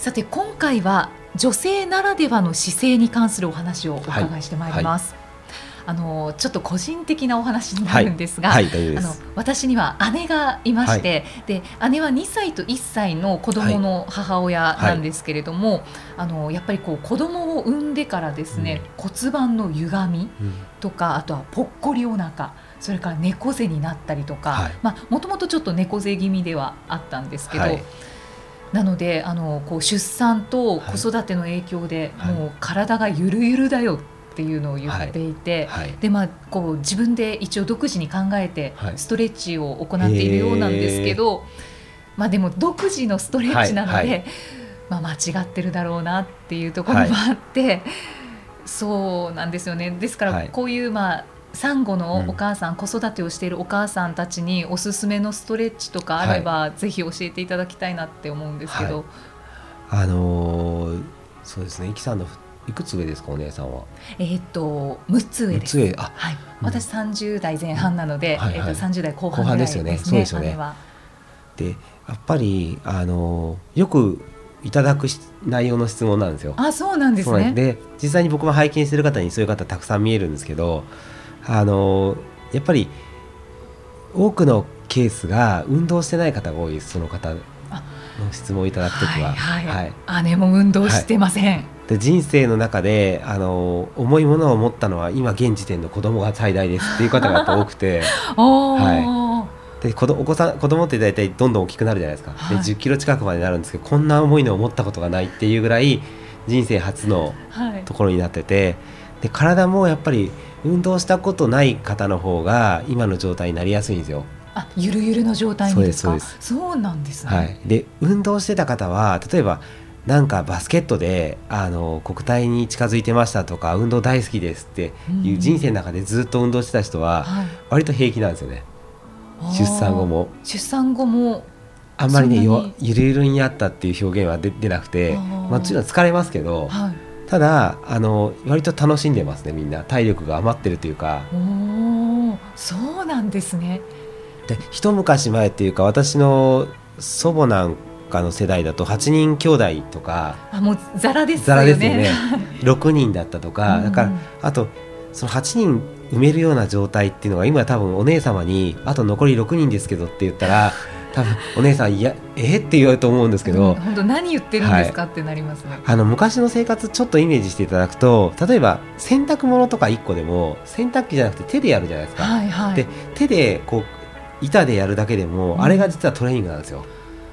さて今回は女性ならではの姿勢に関するお話をお伺いしてまいります、はい。はいあのちょっと個人的なお話になるんですが、はい。はい、あの私には姉がいまして、はい、で姉は2歳と1歳の子供の母親なんですけれども、あのやっぱりこう子供を産んでからですね、うん、骨盤の歪みとか、あとはぽっこりお腹それから猫背になったりとかもともとちょっと猫背気味ではあったんですけど。なのであのこう出産と子育ての影響で、もう体がゆるゆるだよっていうのを言っていて、はい。はい、でまあ、こう自分で一応独自に考えてストレッチを行っているようなんですけど、はい、まあ、でも独自のストレッチなので、まあ、間違ってるだろうなっていうところもあって、そうなんですよね。ですからこういう、まあ、産後のお母さん、うん、子育てをしているお母さんたちにおすすめのストレッチとかあれば、はい、ぜひ教えていただきたいなって思うんですけど。はい、あのー、そうですね、いきさんのいくつ上ですかお姉さんは？えっと六つ上です。上あ、はい。私三十代前半なので、はいはい、えっと三十代後半、ね、ですよね。そうですよね。でやっぱりあのよくいただく内容の質問なんですよ。あ、そうなんですね。で実際に僕も拝見してる方にそういう方たくさん見えるんですけど、あのやっぱり多くのケースが運動してない方が多いその方の質問をいただくときは、はい、はいはい、姉も運動してません、はい、で人生の中であの重いものを持ったのは今現時点の子供が最大ですっていう方がやっぱ多くて。はい、で子お子さん子供って大体どんどん大きくなるじゃないですか、で10キロ近くまでなるんですけどこんな重いのを持ったことがないっていうぐらい人生初のところになってて、で体もやっぱり運動したことない方の方が今の状態になりやすいんですよ。あゆるゆるの状態にですか？そうなんですね、はい、で運動してた方は例えばなんかバスケットであの国体に近づいてましたとか運動大好きですっていう人生の中でずっと運動してた人は割と平気なんですよね、はい、出産後も。出産後もあんまりねゆるゆるになったっていう表現は出出なくてまあ、もちろん疲れますけど、はい、ただあの割と楽しんでますねみんな。体力が余ってるというか。おそうなんですね。で一昔前っていうか私の祖母なんかの世代だと8人兄弟とかあもうざらですよね。ですよね。6人だったとか、うん、だからあとその8人埋めるような状態っていうのが今多分お姉様にあと残り6人ですけどって言ったら 多分お姉さんいやえって言われると思うんですけど、本当何言ってるんですか、はい、ってなりますね。あの昔の生活ちょっとイメージしていただくと例えば洗濯物とか1個でも洗濯機じゃなくて手でやるじゃないですか、はいはい、で手でこう板でやるだけでも、うん、あれが実はトレーニングなんですよ。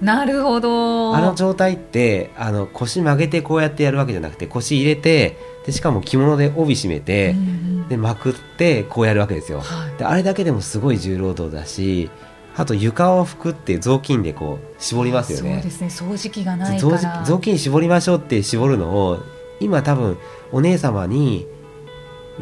なるほど。あの状態ってあの腰曲げてこうやってやるわけじゃなくて腰入れてでしかも着物で帯締めて、うん、でまくってこうやるわけですよ、はい、であれだけでもすごい重労働だしあと床を拭くって雑巾でこう絞りますよね。そうですね掃除機がないから。雑巾絞りましょうって絞るのを今多分お姉様に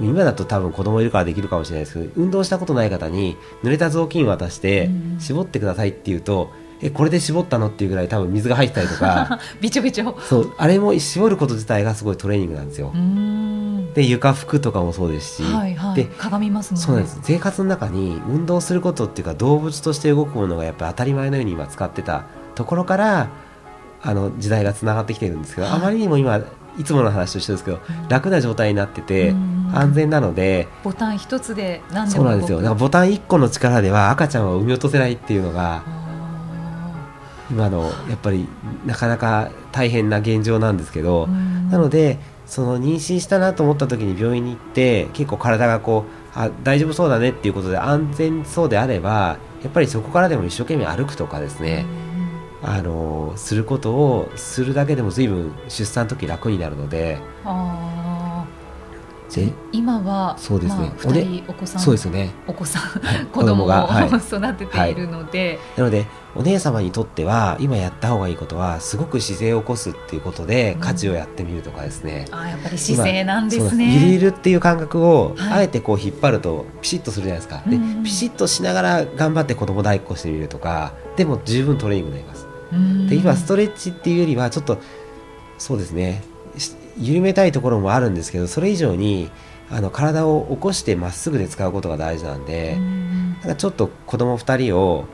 今だと多分子供いるからできるかもしれないですけど運動したことない方に濡れた雑巾渡して絞ってくださいって言うと、えこれで絞ったのっていうぐらい多分水が入ったりとか。びちょびちょ。そうあれも絞ること自体がすごいトレーニングなんですよで床拭くとかもそうですし、はいはい、で鏡ますもん、ね、そうなんです。生活の中に運動することっていうか動物として動くものがやっぱり当たり前のように今使ってたところからあの時代がつながってきてるんですけど、はい、あまりにも今いつもの話と一緒ですけど、うん、楽な状態になってて、安全なのでボタン一つで何でも。そうなんですよ。だからボタン1個の力では赤ちゃんは産み落とせないっていうのが今のやっぱりなかなか大変な現状なんですけど、なのでその妊娠したなと思った時に病院に行って結構体がこうあ大丈夫そうだねっていうことで安全そうであればやっぱりそこからでも一生懸命歩くとかですね、あのすることをするだけでも随分出産の時楽になるのでで今はそうですね、まあ、人お子さんそうですね。お子さん、はい、子供が、はい、育てているので、なのでお姉様にとっては今やった方がいいことはすごく姿勢を起こすっていうことで家事をやってみるとかですね、うん、あやっぱり姿勢なんですね。ゆるゆるっていう感覚を、あえてこう引っ張るとピシッとするじゃないですか、でピシッとしながら頑張って子供抱っこしてみるとかでも十分トレーニングになります、で今ストレッチっていうよりはちょっとそうですね緩めたいところもあるんですけどそれ以上にあの体を起こしてまっすぐで使うことが大事なんで、んかちょっと子供2人を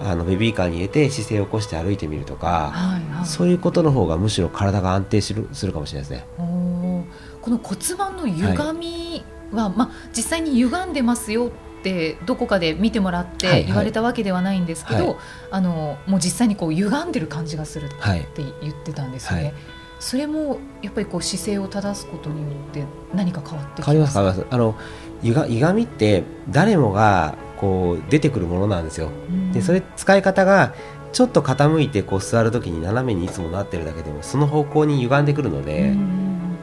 あのベビーカーに入れて姿勢を起こして歩いてみるとか、はいはい、そういうことの方がむしろ体が安定するするかもしれないですね。この骨盤の歪みは、はい、まあ、実際に歪んでますよってどこかで見てもらって言われたわけではないんですけど、はい。はい、あのもう実際にこう歪んでる感じがするって言ってたんですね。それもやっぱりこう姿勢を正すことによって何か変わって変わります変わります。あのゆが歪みって誰もがこう出てくるものなんですよ、うん、でそれ使い方がちょっと傾いてこう座るときに斜めにいつもなってるだけでもその方向に歪んでくるので、うん、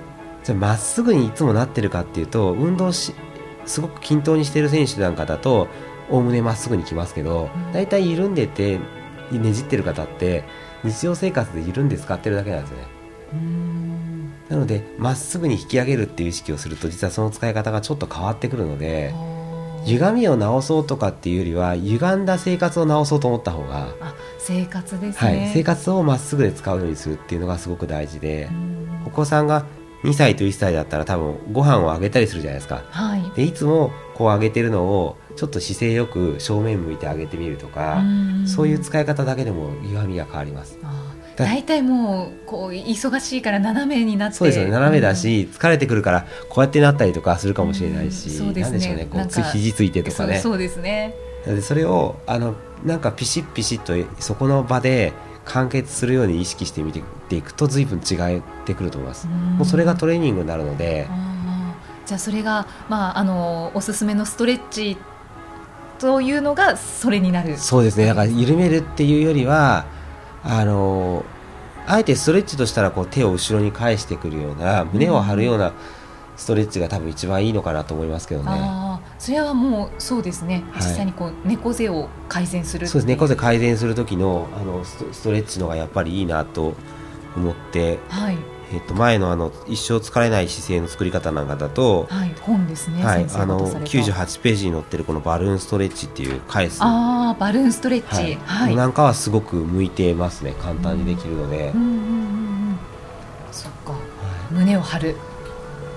じゃまっすぐにいつもなってるかっていうと運動しすごく均等にしてる選手なんかだとおおむねまっすぐにきますけど大体、うん、緩んでてねじってる方って日常生活で緩んで使ってるだけなんですよね。なのでまっすぐに引き上げるっていう意識をすると実はその使い方がちょっと変わってくるので歪みを直そうとかっていうよりは歪んだ生活を直そうと思った方が生活ですね、はい、生活をまっすぐで使うようにするっていうのがすごく大事でお子さんが2歳と1歳だったら多分ご飯をあげたりするじゃないですか、はい、でいつもこうあげてるのをちょっと姿勢よく正面向いてあげてみるとかそういう使い方だけでも歪みが変わります。大体もうこう忙しいから斜めになってそうですよね。斜めだし、疲れてくるからこうやってなったりとかするかもしれないし、うん、そうですね、でしょうねこう肘ついてとかね。そうですね。でそれをあのなんかピシッピシッとそこの場で完結するように意識してみていくと随分違ってくると思います、うもうそれがトレーニングになるので。じゃあそれが、まあ、あのおすすめのストレッチというのがそれになる。そうですね。だから緩めるっていうよりはあのあえてストレッチとしたらこう手を後ろに返してくるような胸を張るようなストレッチが多分一番いいのかなと思いますけどね。あそれはもうそうですね、はい、実際にこう猫背を改善するそうです猫背改善する時のあのストレッチのがやっぱりいいなと思って、はい、えっと、前のあの一生疲れない姿勢の作り方なんかだと、はい、本ですね、はい、あの98ページに載ってるこのバルーンストレッチっていう返すあバルーンストレッチ、はい、なんかはすごく向いてますね簡単にできるので、うん。うんうんうん、そっか、胸を張る。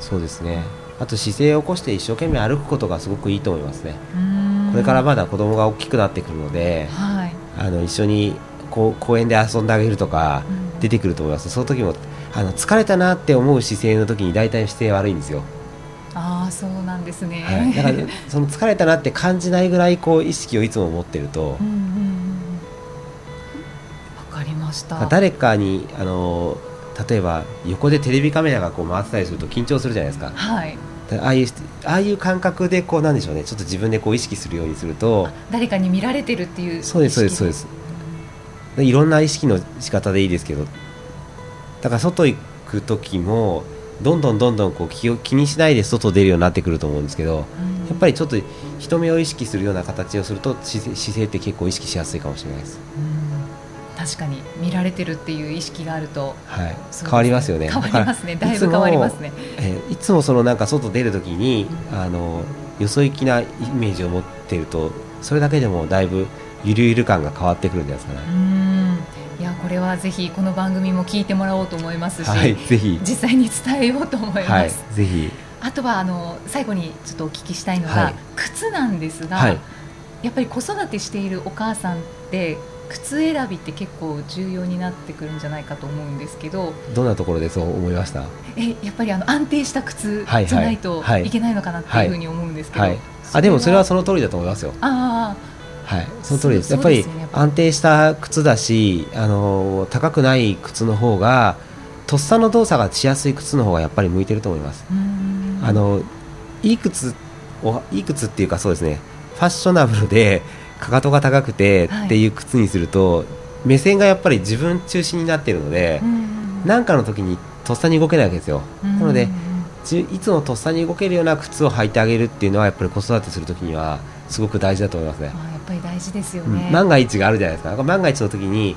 そうですね。あと姿勢を起こして一生懸命歩くことがすごくいいと思いますね。これからまだ子供が大きくなってくるので、はい、あの一緒にこう公園で遊んであげるとか出てくると思います、その時もあの疲れたなって思う姿勢の時に大体姿勢悪いんですよ。ああそうなんですね、はい、だからその疲れたなって感じないぐらいこう意識をいつも持ってると、わ、うんうんうん、かりました。誰かにあの例えば横でテレビカメラがこう回ってたりすると緊張するじゃないですか。はい。ああいうああいう感覚でこうなんでしょうね。ちょっと自分でこう意識するようにすると。誰かに見られてるっていうそうですそうですそうです。いろんな意識の仕方でいいですけどだから外行く時もどんどんどんどんこう気を気にしないで外出るようになってくると思うんですけど、やっぱりちょっと人目を意識するような形をすると姿勢って結構意識しやすいかもしれないです。確かに見られてるっていう意識があると、はい、ね、変わりますよね。変わりますね。だいぶ変わりますね。えー、いつもそのなんか外出るときに、うん、あのよそ行きなイメージを持っていると、それだけでもだいぶゆるゆる感が変わってくるんじゃないですかね。これはぜひこの番組も聞いてもらおうと思いますし、はい、ぜひ。実際に伝えようと思います。はい、ぜひ。あとはあの最後にちょっとお聞きしたいのが、はい、靴なんですが、やっぱり子育てしているお母さんって靴選びって結構重要になってくるんじゃないかと思うんですけどどんなところでそう思いました？えやっぱりあの安定した靴じゃないとい。けないのかなっていうふうに思うんですけど、あでもそれはその通りだと思いますよ。あはい、その通りです。やっぱり安定した靴だし、あの高くない靴の方がとっさの動作がしやすい靴の方がやっぱり向いてると思います。あのいい靴をいい靴っていうかそうですね、ファッショナブルでかかとが高くてっていう靴にすると、はい、目線がやっぱり自分中心になっているので、何かの時にとっさに動けないわけですよ。なのでいつもとっさに動けるような靴を履いてあげるっていうのはやっぱり子育てするときにはすごく大事だと思いますね。やっぱり大事ですよね、うん、万が一があるじゃないですか万が一の時に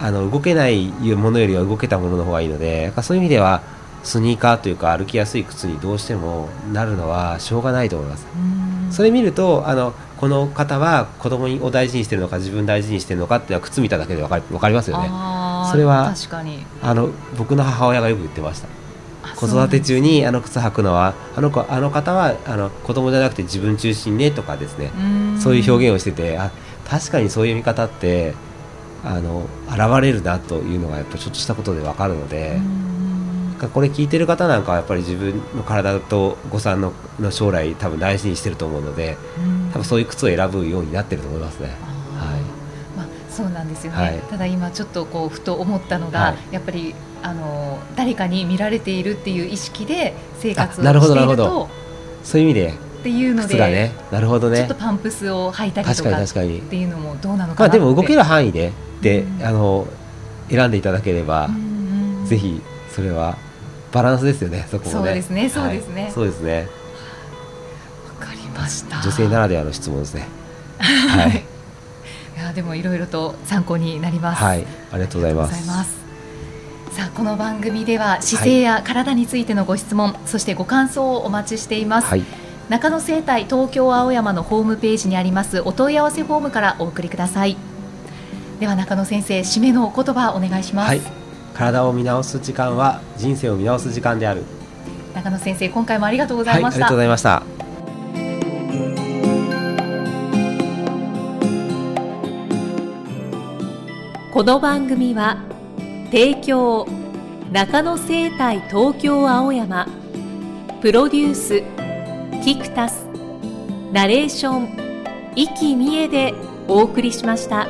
あの動けないものよりは動けたものの方がいいのでそういう意味ではスニーカーというか歩きやすい靴にどうしてもなるのはしょうがないと思います。それ見るとあのこの方は子供を大事にしてるのか自分大事にしてるのかっていうのは靴見ただけで分かり分かりますよね。それは確かにあの僕の母親がよく言ってました。子育て中にあの靴履くのはあの子あの方はあの子供じゃなくて自分中心ねとかですねそういう表現をしててあ確かにそういう見方ってあの現れるなというのがやっぱちょっとしたことで分かるので。これ聞いてる方なんかはやっぱり自分の体とお子さんのの将来多分大事にしてると思うので、多分そういう靴を選ぶようになってると思いますね。そうなんですよね、はい、ただ今ちょっとこうふと思ったのが、はい、やっぱりあの誰かに見られているっていう意識で生活をしているとそういう意味で。っていうので、ね、なるほどね。ちょっとパンプスを履いたりとかっていうのもどうなのかなまあ、でも動ける範囲でで、うん、あの選んでいただければ、うんうん、ぜひそれはバランスですよねそこもね。そうですねそうですね、はい、そうですね。わかりました。女性ならではの質問ですね。はいでもいろいろと参考になります。はいありがとうございます。さあこの番組では姿勢や体についてのご質問、はい、そしてご感想をお待ちしています、はい、中野生態東京青山のホームページにありますお問い合わせフォームからお送りください。では中野先生締めのお言葉お願いします、はい、体を見直す時間は人生を見直す時間である。中野先生今回もありがとうございました、ありがとうございましたこの番組は提供中野生態東京青山プロデュースキクタスナレーション生きみえでお送りしました。